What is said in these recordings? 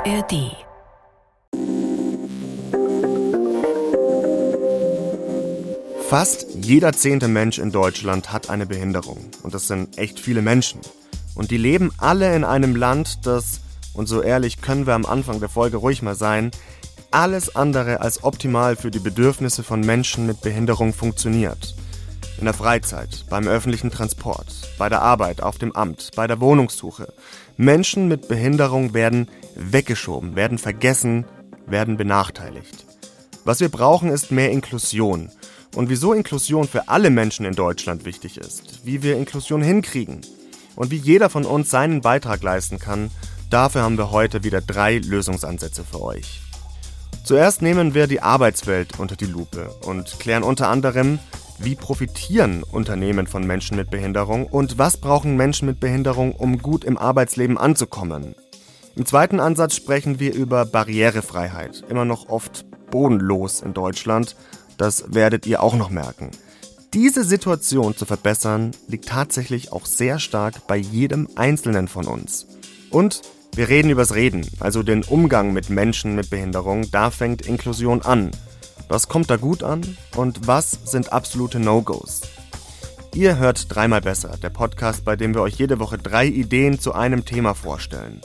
ARD Fast jeder zehnte Mensch in Deutschland hat eine Behinderung. Und das sind echt viele Menschen. Und die leben alle in einem Land, das, und so ehrlich können wir am Anfang der Folge ruhig mal sein, alles andere als optimal für die Bedürfnisse von Menschen mit Behinderung funktioniert. In der Freizeit, beim öffentlichen Transport, bei der Arbeit, auf dem Amt, bei der Wohnungssuche. Menschen mit Behinderung werden weggeschoben, werden vergessen, werden benachteiligt. Was wir brauchen, ist mehr Inklusion. Und wieso Inklusion für alle Menschen in Deutschland wichtig ist, wie wir Inklusion hinkriegen und wie jeder von uns seinen Beitrag leisten kann, dafür haben wir heute wieder drei Lösungsansätze für euch. Zuerst nehmen wir die Arbeitswelt unter die Lupe und klären unter anderem, wie profitieren Unternehmen von Menschen mit Behinderung und was brauchen Menschen mit Behinderung, um gut im Arbeitsleben anzukommen. Im zweiten Ansatz sprechen wir über Barrierefreiheit, immer noch oft bodenlos in Deutschland das werdet ihr auch noch merken. Diese Situation zu verbessern liegt tatsächlich auch sehr stark bei jedem Einzelnen von uns. Und wir reden übers Reden, also den Umgang mit Menschen mit Behinderung, da fängt Inklusion an. Was kommt da gut an und was sind absolute No-Gos? Ihr hört dreimal besser, der Podcast, bei dem wir euch jede Woche drei Ideen zu einem Thema vorstellen.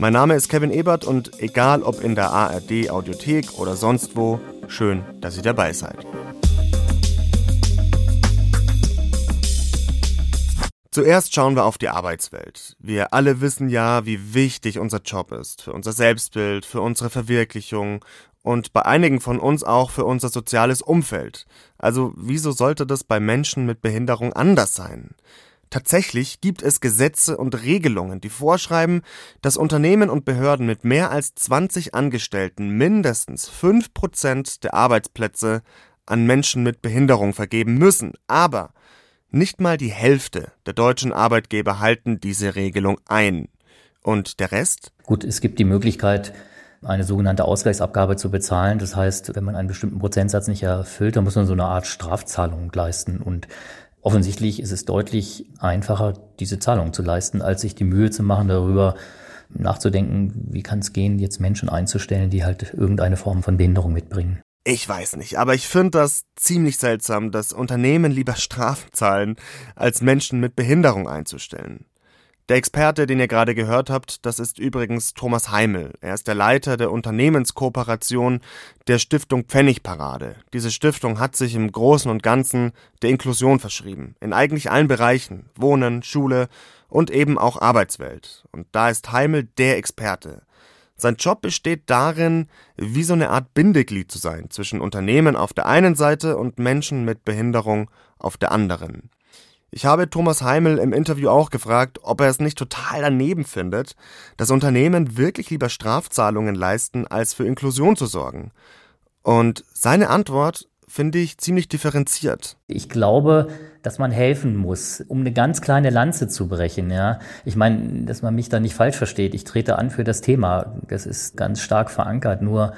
Mein Name ist Kevin Ebert und egal ob in der ARD Audiothek oder sonst wo, schön, dass ihr dabei seid. Zuerst schauen wir auf die Arbeitswelt. Wir alle wissen ja, wie wichtig unser Job ist, für unser Selbstbild, für unsere Verwirklichung und bei einigen von uns auch für unser soziales Umfeld. Also wieso sollte das bei Menschen mit Behinderung anders sein? Tatsächlich gibt es Gesetze und Regelungen, die vorschreiben, dass Unternehmen und Behörden mit mehr als 20 Angestellten mindestens 5% der Arbeitsplätze an Menschen mit Behinderung vergeben müssen. Aber nicht mal die Hälfte der deutschen Arbeitgeber halten diese Regelung ein. Und der Rest? Gut, es gibt die Möglichkeit, eine sogenannte Ausgleichsabgabe zu bezahlen. Das heißt, wenn man einen bestimmten Prozentsatz nicht erfüllt, dann muss man so eine Art Strafzahlung leisten. Und Offensichtlich ist es deutlich einfacher, diese Zahlung zu leisten, als sich die Mühe zu machen, darüber nachzudenken, wie kann es gehen, jetzt Menschen einzustellen, die halt irgendeine Form von Behinderung mitbringen. Ich weiß nicht, aber ich finde das ziemlich seltsam, dass Unternehmen lieber Strafen zahlen, als Menschen mit Behinderung einzustellen. Der Experte, den ihr gerade gehört habt, das ist übrigens Thomas Heimel. Er ist der Leiter der Unternehmenskooperation der Stiftung Pfennigparade. Diese Stiftung hat sich im Großen und Ganzen der Inklusion verschrieben. In eigentlich allen Bereichen. Wohnen, Schule und eben auch Arbeitswelt. Und da ist Heimel der Experte. Sein Job besteht darin, wie so eine Art Bindeglied zu sein zwischen Unternehmen auf der einen Seite und Menschen mit Behinderung auf der anderen. Ich habe Thomas Heimel im Interview auch gefragt, ob er es nicht total daneben findet, dass Unternehmen wirklich lieber Strafzahlungen leisten, als für Inklusion zu sorgen. Und seine Antwort finde ich ziemlich differenziert. Ich glaube, dass man helfen muss, um eine ganz kleine Lanze zu brechen. Ja, ich meine, dass man mich da nicht falsch versteht. Ich trete an für das Thema. Das ist ganz stark verankert. Nur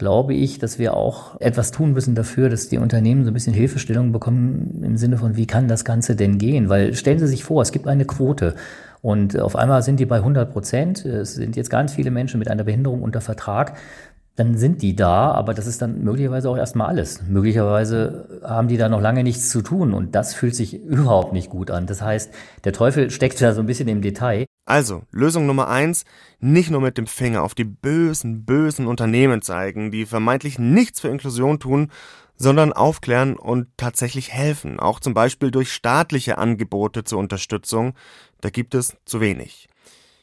glaube ich, dass wir auch etwas tun müssen dafür, dass die Unternehmen so ein bisschen Hilfestellung bekommen im Sinne von, wie kann das Ganze denn gehen? Weil stellen Sie sich vor, es gibt eine Quote und auf einmal sind die bei 100 Prozent. Es sind jetzt ganz viele Menschen mit einer Behinderung unter Vertrag. Dann sind die da, aber das ist dann möglicherweise auch erstmal alles. Möglicherweise haben die da noch lange nichts zu tun und das fühlt sich überhaupt nicht gut an. Das heißt, der Teufel steckt da so ein bisschen im Detail. Also, Lösung Nummer eins, nicht nur mit dem Finger auf die bösen, bösen Unternehmen zeigen, die vermeintlich nichts für Inklusion tun, sondern aufklären und tatsächlich helfen, auch zum Beispiel durch staatliche Angebote zur Unterstützung, da gibt es zu wenig.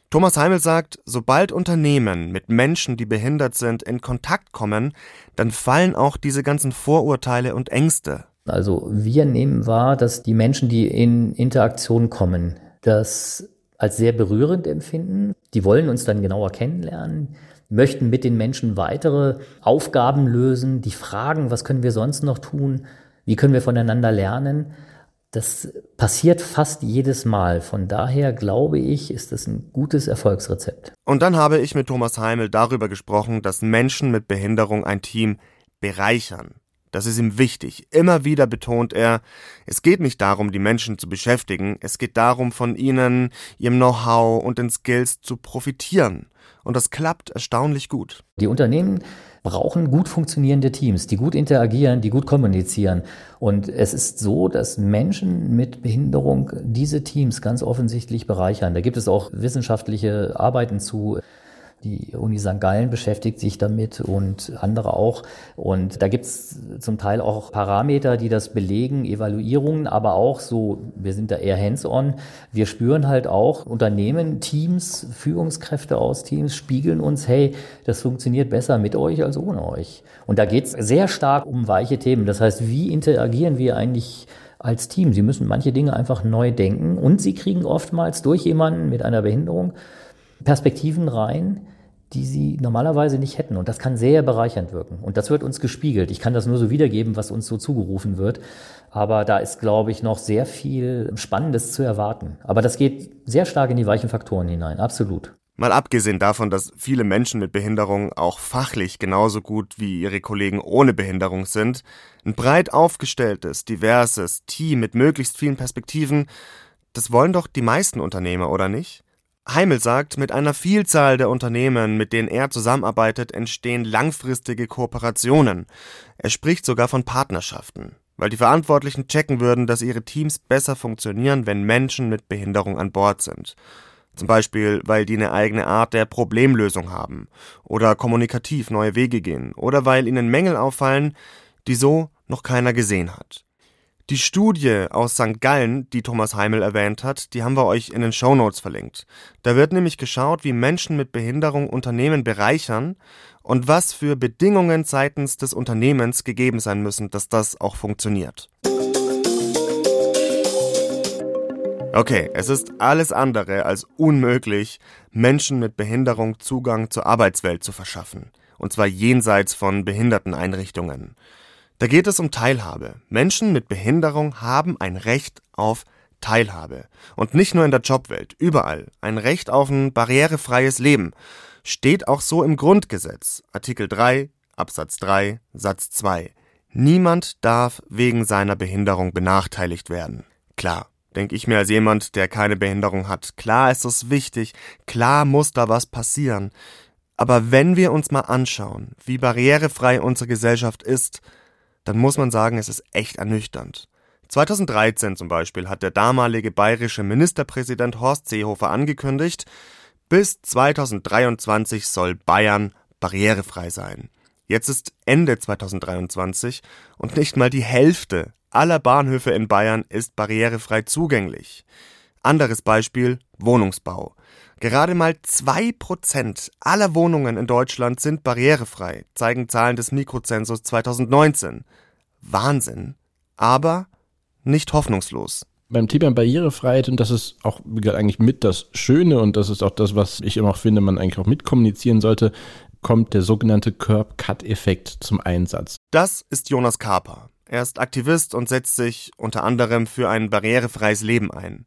Thomas Heimel sagt, sobald Unternehmen mit Menschen, die behindert sind, in Kontakt kommen, dann fallen auch diese ganzen Vorurteile und Ängste. Also wir nehmen wahr, dass die Menschen, die in Interaktion kommen, das als sehr berührend empfinden. Die wollen uns dann genauer kennenlernen, möchten mit den Menschen weitere Aufgaben lösen, die fragen, was können wir sonst noch tun, wie können wir voneinander lernen. Das passiert fast jedes Mal. Von daher glaube ich, ist das ein gutes Erfolgsrezept. Und dann habe ich mit Thomas Heimel darüber gesprochen, dass Menschen mit Behinderung ein Team bereichern. Das ist ihm wichtig. Immer wieder betont er, es geht nicht darum, die Menschen zu beschäftigen, es geht darum, von ihnen, ihrem Know-how und den Skills zu profitieren. Und das klappt erstaunlich gut. Die Unternehmen brauchen gut funktionierende Teams, die gut interagieren, die gut kommunizieren. Und es ist so, dass Menschen mit Behinderung diese Teams ganz offensichtlich bereichern. Da gibt es auch wissenschaftliche Arbeiten zu. Die Uni St. Gallen beschäftigt sich damit und andere auch. Und da gibt es zum Teil auch Parameter, die das belegen, Evaluierungen, aber auch so, wir sind da eher hands-on. Wir spüren halt auch Unternehmen, Teams, Führungskräfte aus Teams spiegeln uns, hey, das funktioniert besser mit euch als ohne euch. Und da geht es sehr stark um weiche Themen. Das heißt, wie interagieren wir eigentlich als Team? Sie müssen manche Dinge einfach neu denken und sie kriegen oftmals durch jemanden mit einer Behinderung Perspektiven rein, die sie normalerweise nicht hätten. Und das kann sehr bereichernd wirken. Und das wird uns gespiegelt. Ich kann das nur so wiedergeben, was uns so zugerufen wird. Aber da ist, glaube ich, noch sehr viel Spannendes zu erwarten. Aber das geht sehr stark in die weichen Faktoren hinein. Absolut. Mal abgesehen davon, dass viele Menschen mit Behinderung auch fachlich genauso gut wie ihre Kollegen ohne Behinderung sind, ein breit aufgestelltes, diverses Team mit möglichst vielen Perspektiven, das wollen doch die meisten Unternehmer, oder nicht? Heimel sagt, mit einer Vielzahl der Unternehmen, mit denen er zusammenarbeitet, entstehen langfristige Kooperationen. Er spricht sogar von Partnerschaften, weil die Verantwortlichen checken würden, dass ihre Teams besser funktionieren, wenn Menschen mit Behinderung an Bord sind. Zum Beispiel, weil die eine eigene Art der Problemlösung haben oder kommunikativ neue Wege gehen oder weil ihnen Mängel auffallen, die so noch keiner gesehen hat. Die Studie aus St. Gallen, die Thomas Heimel erwähnt hat, die haben wir euch in den Shownotes verlinkt. Da wird nämlich geschaut, wie Menschen mit Behinderung Unternehmen bereichern und was für Bedingungen seitens des Unternehmens gegeben sein müssen, dass das auch funktioniert. Okay, es ist alles andere als unmöglich, Menschen mit Behinderung Zugang zur Arbeitswelt zu verschaffen, und zwar jenseits von Behinderteneinrichtungen. Da geht es um Teilhabe. Menschen mit Behinderung haben ein Recht auf Teilhabe. Und nicht nur in der Jobwelt, überall. Ein Recht auf ein barrierefreies Leben. Steht auch so im Grundgesetz. Artikel 3, Absatz 3, Satz 2. Niemand darf wegen seiner Behinderung benachteiligt werden. Klar, denke ich mir als jemand, der keine Behinderung hat. Klar ist es wichtig, klar muss da was passieren. Aber wenn wir uns mal anschauen, wie barrierefrei unsere Gesellschaft ist, dann muss man sagen, es ist echt ernüchternd. 2013 zum Beispiel hat der damalige bayerische Ministerpräsident Horst Seehofer angekündigt, bis 2023 soll Bayern barrierefrei sein. Jetzt ist Ende 2023 und nicht mal die Hälfte aller Bahnhöfe in Bayern ist barrierefrei zugänglich. Anderes Beispiel Wohnungsbau. Gerade mal zwei Prozent aller Wohnungen in Deutschland sind barrierefrei, zeigen Zahlen des Mikrozensus 2019. Wahnsinn, aber nicht hoffnungslos. Beim Thema Barrierefreiheit, und das ist auch eigentlich mit das Schöne und das ist auch das, was ich immer auch finde, man eigentlich auch mitkommunizieren sollte, kommt der sogenannte Curb-Cut-Effekt zum Einsatz. Das ist Jonas Kaper. Er ist Aktivist und setzt sich unter anderem für ein barrierefreies Leben ein.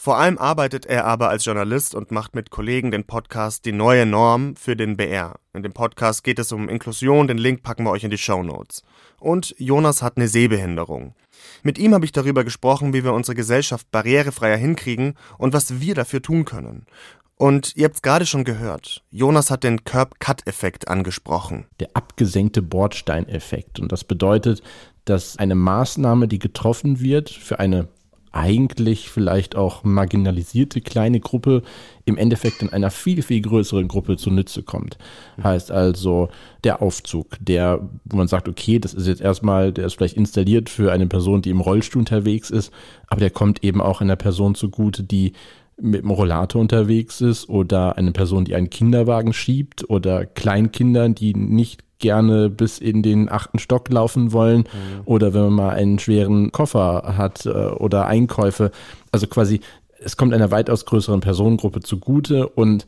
Vor allem arbeitet er aber als Journalist und macht mit Kollegen den Podcast Die neue Norm für den BR. In dem Podcast geht es um Inklusion, den Link packen wir euch in die Show Notes. Und Jonas hat eine Sehbehinderung. Mit ihm habe ich darüber gesprochen, wie wir unsere Gesellschaft barrierefreier hinkriegen und was wir dafür tun können. Und ihr habt es gerade schon gehört, Jonas hat den Curb-Cut-Effekt angesprochen. Der abgesenkte Bordsteineffekt. Und das bedeutet, dass eine Maßnahme, die getroffen wird, für eine eigentlich vielleicht auch marginalisierte kleine Gruppe im Endeffekt in einer viel, viel größeren Gruppe zunutze kommt. Heißt also der Aufzug, der, wo man sagt, okay, das ist jetzt erstmal, der ist vielleicht installiert für eine Person, die im Rollstuhl unterwegs ist, aber der kommt eben auch einer Person zugute, die mit dem Rollator unterwegs ist oder eine Person, die einen Kinderwagen schiebt oder Kleinkindern, die nicht gerne bis in den achten Stock laufen wollen mhm. oder wenn man mal einen schweren Koffer hat äh, oder Einkäufe. Also quasi, es kommt einer weitaus größeren Personengruppe zugute und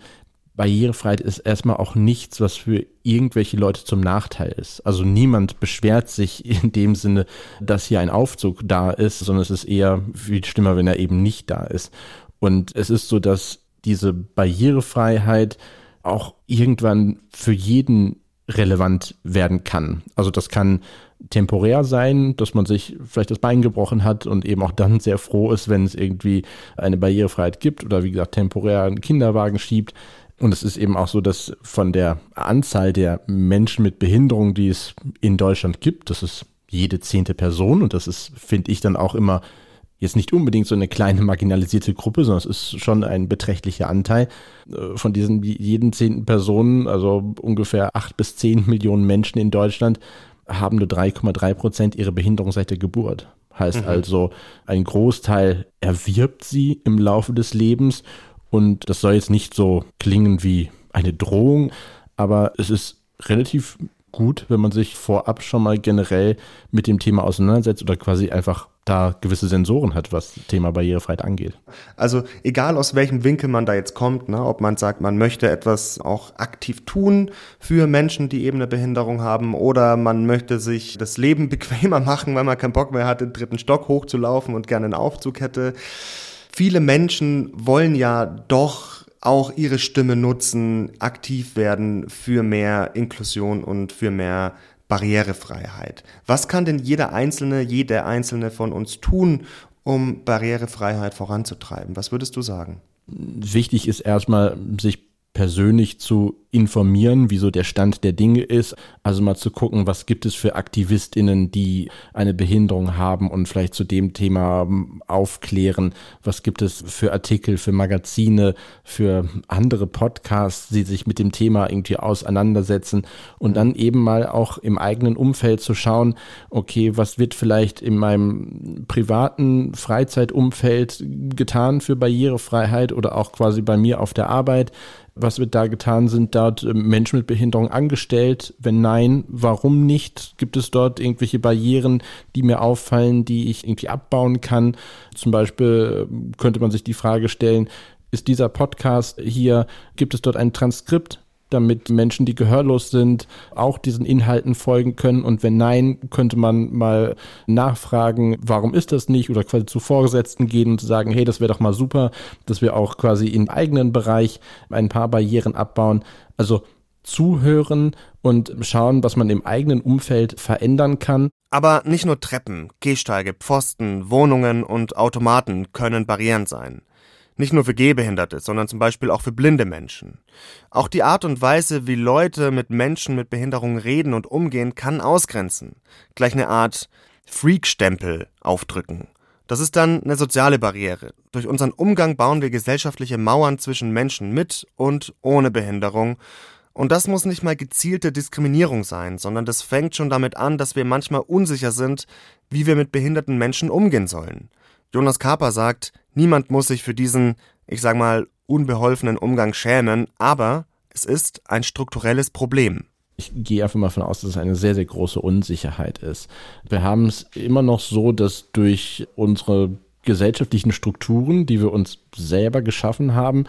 Barrierefreiheit ist erstmal auch nichts, was für irgendwelche Leute zum Nachteil ist. Also niemand beschwert sich in dem Sinne, dass hier ein Aufzug da ist, sondern es ist eher viel schlimmer, wenn er eben nicht da ist. Und es ist so, dass diese Barrierefreiheit auch irgendwann für jeden relevant werden kann. Also das kann temporär sein, dass man sich vielleicht das Bein gebrochen hat und eben auch dann sehr froh ist, wenn es irgendwie eine Barrierefreiheit gibt oder wie gesagt temporär einen Kinderwagen schiebt. Und es ist eben auch so, dass von der Anzahl der Menschen mit Behinderung, die es in Deutschland gibt, das ist jede zehnte Person und das ist, finde ich, dann auch immer jetzt nicht unbedingt so eine kleine marginalisierte Gruppe, sondern es ist schon ein beträchtlicher Anteil äh, von diesen jeden zehnten Personen, also ungefähr acht bis zehn Millionen Menschen in Deutschland, haben nur 3,3 Prozent ihre Behinderung seit der Geburt. Heißt mhm. also, ein Großteil erwirbt sie im Laufe des Lebens und das soll jetzt nicht so klingen wie eine Drohung, aber es ist relativ gut, wenn man sich vorab schon mal generell mit dem Thema auseinandersetzt oder quasi einfach da gewisse Sensoren hat, was das Thema Barrierefreiheit angeht. Also egal aus welchem Winkel man da jetzt kommt, ne, ob man sagt, man möchte etwas auch aktiv tun für Menschen, die eben eine Behinderung haben, oder man möchte sich das Leben bequemer machen, weil man keinen Bock mehr hat, den dritten Stock hochzulaufen und gerne einen Aufzug hätte. Viele Menschen wollen ja doch auch ihre Stimme nutzen, aktiv werden für mehr Inklusion und für mehr Barrierefreiheit. Was kann denn jeder Einzelne, jeder Einzelne von uns tun, um Barrierefreiheit voranzutreiben? Was würdest du sagen? Wichtig ist erstmal, sich persönlich zu informieren, wieso der Stand der Dinge ist. Also mal zu gucken, was gibt es für AktivistInnen, die eine Behinderung haben und vielleicht zu dem Thema ähm, aufklären. Was gibt es für Artikel, für Magazine, für andere Podcasts, die sich mit dem Thema irgendwie auseinandersetzen und dann eben mal auch im eigenen Umfeld zu schauen, okay, was wird vielleicht in meinem privaten Freizeitumfeld getan für Barrierefreiheit oder auch quasi bei mir auf der Arbeit? Was wird da getan? Sind dort äh, Menschen mit Behinderung angestellt? Wenn nein, warum nicht? Gibt es dort irgendwelche Barrieren, die mir auffallen, die ich irgendwie abbauen kann? Zum Beispiel äh, könnte man sich die Frage stellen, ist dieser Podcast hier, gibt es dort ein Transkript? Damit Menschen, die gehörlos sind, auch diesen Inhalten folgen können? Und wenn nein, könnte man mal nachfragen, warum ist das nicht? Oder quasi zu Vorgesetzten gehen und sagen, hey, das wäre doch mal super, dass wir auch quasi im eigenen Bereich ein paar Barrieren abbauen. Also zuhören und schauen, was man im eigenen Umfeld verändern kann. Aber nicht nur Treppen, Gehsteige, Pfosten, Wohnungen und Automaten können Barrieren sein. Nicht nur für Gehbehinderte, sondern zum Beispiel auch für blinde Menschen. Auch die Art und Weise, wie Leute mit Menschen mit Behinderungen reden und umgehen, kann ausgrenzen. Gleich eine Art Freak-Stempel aufdrücken. Das ist dann eine soziale Barriere. Durch unseren Umgang bauen wir gesellschaftliche Mauern zwischen Menschen mit und ohne Behinderung. Und das muss nicht mal gezielte Diskriminierung sein, sondern das fängt schon damit an, dass wir manchmal unsicher sind, wie wir mit behinderten Menschen umgehen sollen. Jonas Kaper sagt, niemand muss sich für diesen, ich sag mal, unbeholfenen Umgang schämen, aber es ist ein strukturelles Problem. Ich gehe einfach mal davon aus, dass es eine sehr, sehr große Unsicherheit ist. Wir haben es immer noch so, dass durch unsere gesellschaftlichen Strukturen, die wir uns selber geschaffen haben,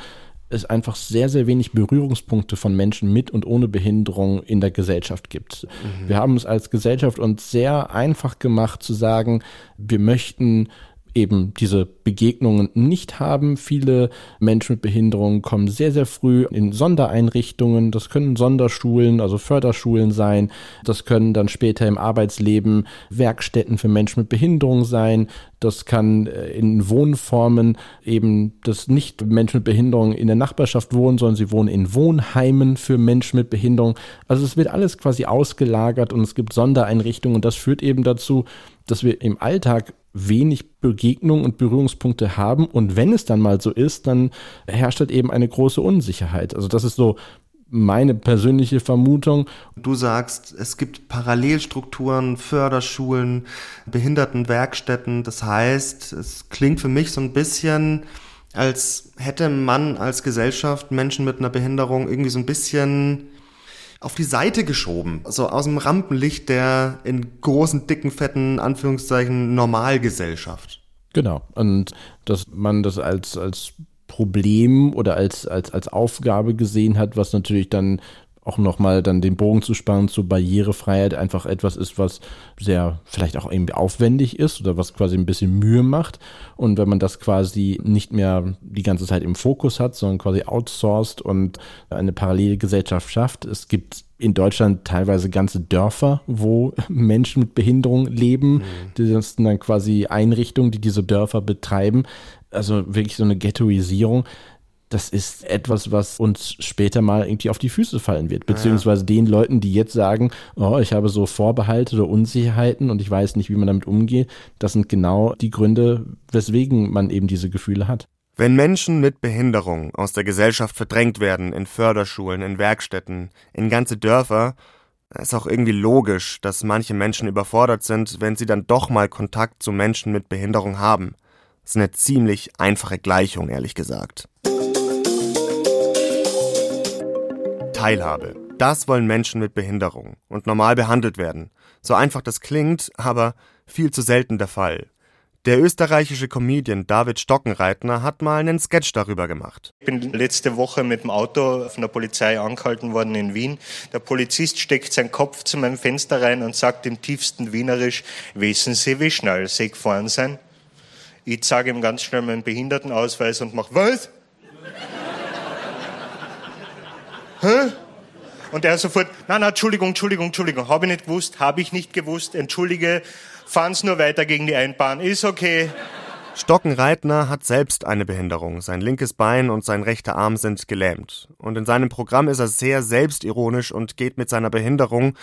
es einfach sehr, sehr wenig Berührungspunkte von Menschen mit und ohne Behinderung in der Gesellschaft gibt. Mhm. Wir haben es als Gesellschaft uns sehr einfach gemacht zu sagen, wir möchten eben diese Begegnungen nicht haben. Viele Menschen mit Behinderungen kommen sehr, sehr früh in Sondereinrichtungen. Das können Sonderschulen, also Förderschulen sein. Das können dann später im Arbeitsleben Werkstätten für Menschen mit Behinderung sein. Das kann äh, in Wohnformen eben, dass nicht Menschen mit Behinderung in der Nachbarschaft wohnen, sondern sie wohnen in Wohnheimen für Menschen mit Behinderung. Also es wird alles quasi ausgelagert und es gibt Sondereinrichtungen und das führt eben dazu, dass wir im Alltag wenig Begegnungen und Berührungspunkte haben. Und wenn es dann mal so ist, dann herrscht halt eben eine große Unsicherheit. Also das ist so meine persönliche Vermutung. Du sagst, es gibt Parallelstrukturen, Förderschulen, Behindertenwerkstätten. Das heißt, es klingt für mich so ein bisschen, als hätte man als Gesellschaft Menschen mit einer Behinderung irgendwie so ein bisschen auf die Seite geschoben. So aus dem Rampenlicht der in großen, dicken, fetten, Anführungszeichen, Normalgesellschaft. Genau. Und dass man das als, als Problem oder als, als, als Aufgabe gesehen hat, was natürlich dann auch nochmal dann den Bogen zu spannen zur Barrierefreiheit einfach etwas ist, was sehr vielleicht auch irgendwie aufwendig ist oder was quasi ein bisschen Mühe macht. Und wenn man das quasi nicht mehr die ganze Zeit im Fokus hat, sondern quasi outsourced und eine parallele Gesellschaft schafft, es gibt in Deutschland teilweise ganze Dörfer, wo Menschen mit Behinderung leben. Mhm. Das sind dann quasi Einrichtungen, die diese Dörfer betreiben. Also wirklich so eine Ghettoisierung das ist etwas, was uns später mal irgendwie auf die Füße fallen wird. Beziehungsweise den Leuten, die jetzt sagen, oh, ich habe so Vorbehalte oder Unsicherheiten und ich weiß nicht, wie man damit umgeht. Das sind genau die Gründe, weswegen man eben diese Gefühle hat. Wenn Menschen mit Behinderung aus der Gesellschaft verdrängt werden, in Förderschulen, in Werkstätten, in ganze Dörfer, ist auch irgendwie logisch, dass manche Menschen überfordert sind, wenn sie dann doch mal Kontakt zu Menschen mit Behinderung haben. Ist eine ziemlich einfache Gleichung, ehrlich gesagt. Teilhabe. Das wollen Menschen mit Behinderung und normal behandelt werden. So einfach das klingt, aber viel zu selten der Fall. Der österreichische Comedian David Stockenreitner hat mal einen Sketch darüber gemacht. Ich bin letzte Woche mit dem Auto von der Polizei angehalten worden in Wien. Der Polizist steckt seinen Kopf zu meinem Fenster rein und sagt im tiefsten Wienerisch, wissen Sie, wie schnell Sie gefahren sind? Ich zeige ihm ganz schnell meinen Behindertenausweis und mache, was? Hä? Und er sofort, nein, nein, Entschuldigung, Entschuldigung, Entschuldigung, habe ich nicht gewusst, habe ich nicht gewusst, entschuldige, fahren's nur weiter gegen die Einbahn, ist okay. Stockenreitner hat selbst eine Behinderung. Sein linkes Bein und sein rechter Arm sind gelähmt. Und in seinem Programm ist er sehr selbstironisch und geht mit seiner Behinderung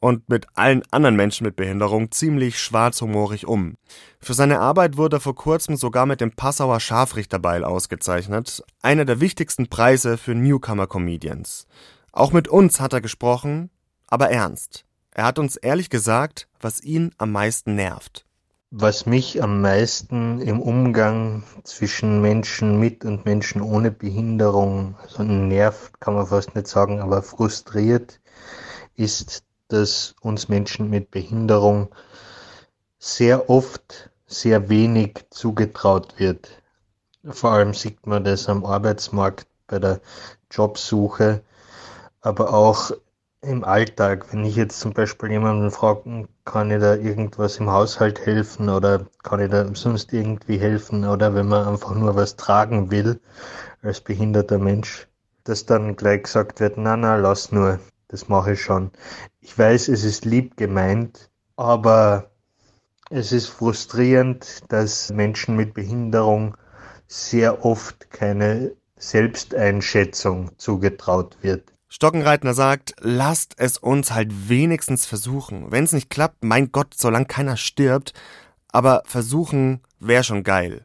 und mit allen anderen Menschen mit Behinderung ziemlich schwarzhumorig um. Für seine Arbeit wurde er vor kurzem sogar mit dem Passauer Scharfrichterbeil ausgezeichnet, einer der wichtigsten Preise für Newcomer-Comedians. Auch mit uns hat er gesprochen, aber ernst. Er hat uns ehrlich gesagt, was ihn am meisten nervt. Was mich am meisten im Umgang zwischen Menschen mit und Menschen ohne Behinderung, also nervt, kann man fast nicht sagen, aber frustriert, ist, dass uns Menschen mit Behinderung sehr oft sehr wenig zugetraut wird. Vor allem sieht man das am Arbeitsmarkt bei der Jobsuche, aber auch im Alltag. Wenn ich jetzt zum Beispiel jemanden frage, kann ich da irgendwas im Haushalt helfen oder kann ich da sonst irgendwie helfen oder wenn man einfach nur was tragen will als behinderter Mensch, dass dann gleich gesagt wird, na na, lass nur, das mache ich schon. Ich weiß, es ist lieb gemeint, aber es ist frustrierend, dass Menschen mit Behinderung sehr oft keine Selbsteinschätzung zugetraut wird. Stockenreitner sagt, lasst es uns halt wenigstens versuchen. Wenn es nicht klappt, mein Gott, solange keiner stirbt, aber versuchen wäre schon geil.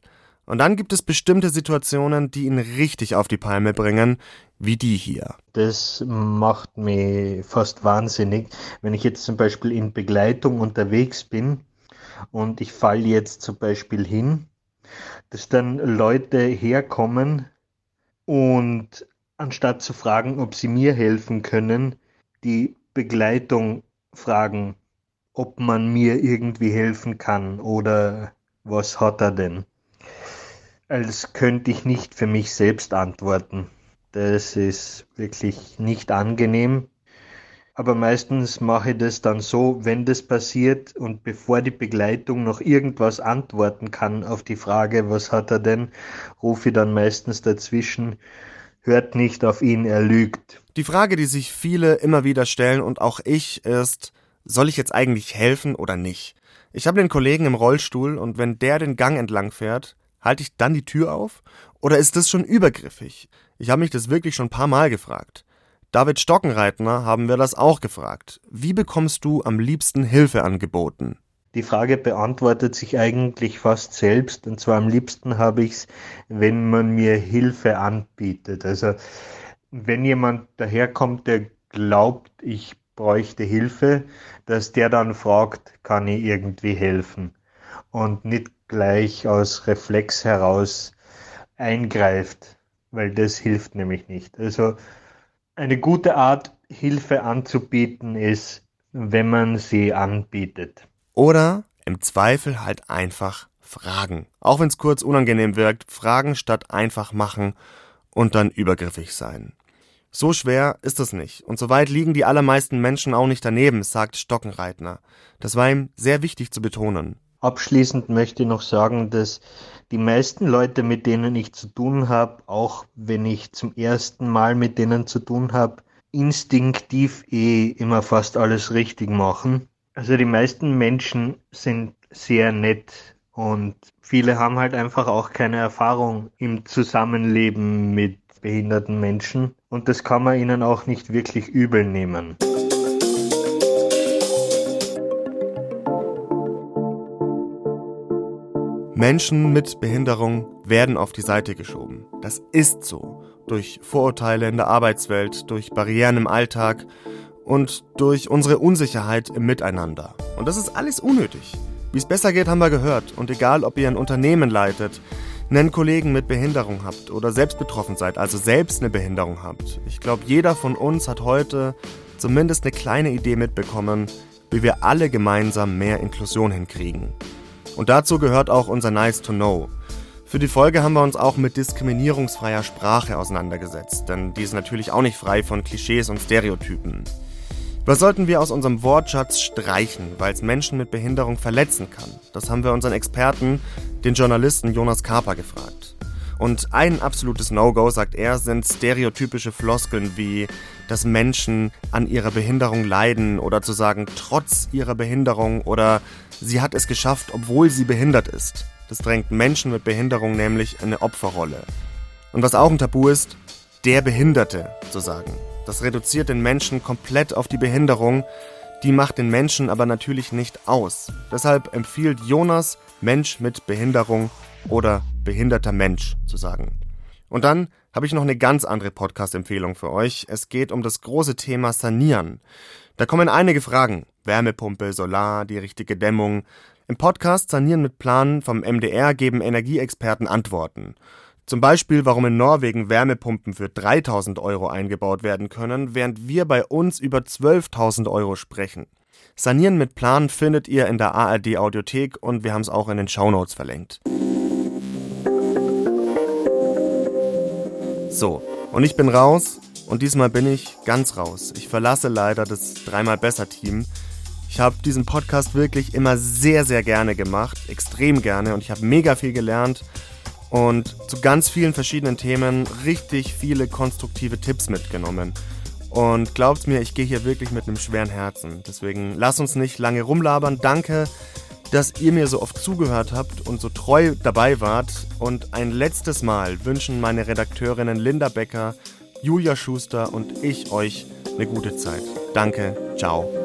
Und dann gibt es bestimmte Situationen, die ihn richtig auf die Palme bringen, wie die hier. Das macht mich fast wahnsinnig, wenn ich jetzt zum Beispiel in Begleitung unterwegs bin und ich falle jetzt zum Beispiel hin, dass dann Leute herkommen und anstatt zu fragen, ob sie mir helfen können, die Begleitung fragen, ob man mir irgendwie helfen kann oder was hat er denn als könnte ich nicht für mich selbst antworten. Das ist wirklich nicht angenehm. Aber meistens mache ich das dann so, wenn das passiert und bevor die Begleitung noch irgendwas antworten kann auf die Frage, was hat er denn, rufe ich dann meistens dazwischen, hört nicht auf ihn, er lügt. Die Frage, die sich viele immer wieder stellen und auch ich ist, soll ich jetzt eigentlich helfen oder nicht? Ich habe den Kollegen im Rollstuhl und wenn der den Gang entlang fährt, Halte ich dann die Tür auf? Oder ist das schon übergriffig? Ich habe mich das wirklich schon ein paar Mal gefragt. David Stockenreitner haben wir das auch gefragt. Wie bekommst du am liebsten Hilfe angeboten? Die Frage beantwortet sich eigentlich fast selbst. Und zwar am liebsten habe ich es, wenn man mir Hilfe anbietet. Also wenn jemand daherkommt, der glaubt, ich bräuchte Hilfe, dass der dann fragt, kann ich irgendwie helfen? Und nicht gleich aus Reflex heraus eingreift, weil das hilft nämlich nicht. Also eine gute Art, Hilfe anzubieten, ist, wenn man sie anbietet. Oder im Zweifel halt einfach fragen. Auch wenn es kurz unangenehm wirkt, fragen statt einfach machen und dann übergriffig sein. So schwer ist es nicht. Und so weit liegen die allermeisten Menschen auch nicht daneben, sagt Stockenreitner. Das war ihm sehr wichtig zu betonen. Abschließend möchte ich noch sagen, dass die meisten Leute, mit denen ich zu tun habe, auch wenn ich zum ersten Mal mit denen zu tun habe, instinktiv eh immer fast alles richtig machen. Also die meisten Menschen sind sehr nett und viele haben halt einfach auch keine Erfahrung im Zusammenleben mit behinderten Menschen und das kann man ihnen auch nicht wirklich übel nehmen. Menschen mit Behinderung werden auf die Seite geschoben. Das ist so. Durch Vorurteile in der Arbeitswelt, durch Barrieren im Alltag und durch unsere Unsicherheit im Miteinander. Und das ist alles unnötig. Wie es besser geht, haben wir gehört. Und egal, ob ihr ein Unternehmen leitet, einen Kollegen mit Behinderung habt oder selbst betroffen seid, also selbst eine Behinderung habt. Ich glaube, jeder von uns hat heute zumindest eine kleine Idee mitbekommen, wie wir alle gemeinsam mehr Inklusion hinkriegen. Und dazu gehört auch unser Nice to Know. Für die Folge haben wir uns auch mit diskriminierungsfreier Sprache auseinandergesetzt, denn die ist natürlich auch nicht frei von Klischees und Stereotypen. Was sollten wir aus unserem Wortschatz streichen, weil es Menschen mit Behinderung verletzen kann? Das haben wir unseren Experten, den Journalisten Jonas Kaper, gefragt. Und ein absolutes No-Go, sagt er, sind stereotypische Floskeln wie, dass Menschen an ihrer Behinderung leiden oder zu sagen, trotz ihrer Behinderung oder Sie hat es geschafft, obwohl sie behindert ist. Das drängt Menschen mit Behinderung nämlich in eine Opferrolle. Und was auch ein Tabu ist, der Behinderte zu sagen. Das reduziert den Menschen komplett auf die Behinderung, die macht den Menschen aber natürlich nicht aus. Deshalb empfiehlt Jonas, Mensch mit Behinderung oder behinderter Mensch zu sagen. Und dann habe ich noch eine ganz andere Podcast-Empfehlung für euch. Es geht um das große Thema Sanieren. Da kommen einige Fragen. Wärmepumpe, Solar, die richtige Dämmung. Im Podcast Sanieren mit Planen vom MDR geben Energieexperten Antworten. Zum Beispiel, warum in Norwegen Wärmepumpen für 3000 Euro eingebaut werden können, während wir bei uns über 12.000 Euro sprechen. Sanieren mit Plan findet ihr in der ARD Audiothek und wir haben es auch in den Shownotes verlinkt. So, und ich bin raus. Und diesmal bin ich ganz raus. Ich verlasse leider das dreimal besser Team. Ich habe diesen Podcast wirklich immer sehr, sehr gerne gemacht, extrem gerne und ich habe mega viel gelernt und zu ganz vielen verschiedenen Themen richtig viele konstruktive Tipps mitgenommen. Und glaubt mir, ich gehe hier wirklich mit einem schweren Herzen. Deswegen lasst uns nicht lange rumlabern. Danke, dass ihr mir so oft zugehört habt und so treu dabei wart. Und ein letztes Mal wünschen meine Redakteurinnen Linda Becker Julia Schuster und ich euch eine gute Zeit. Danke, ciao.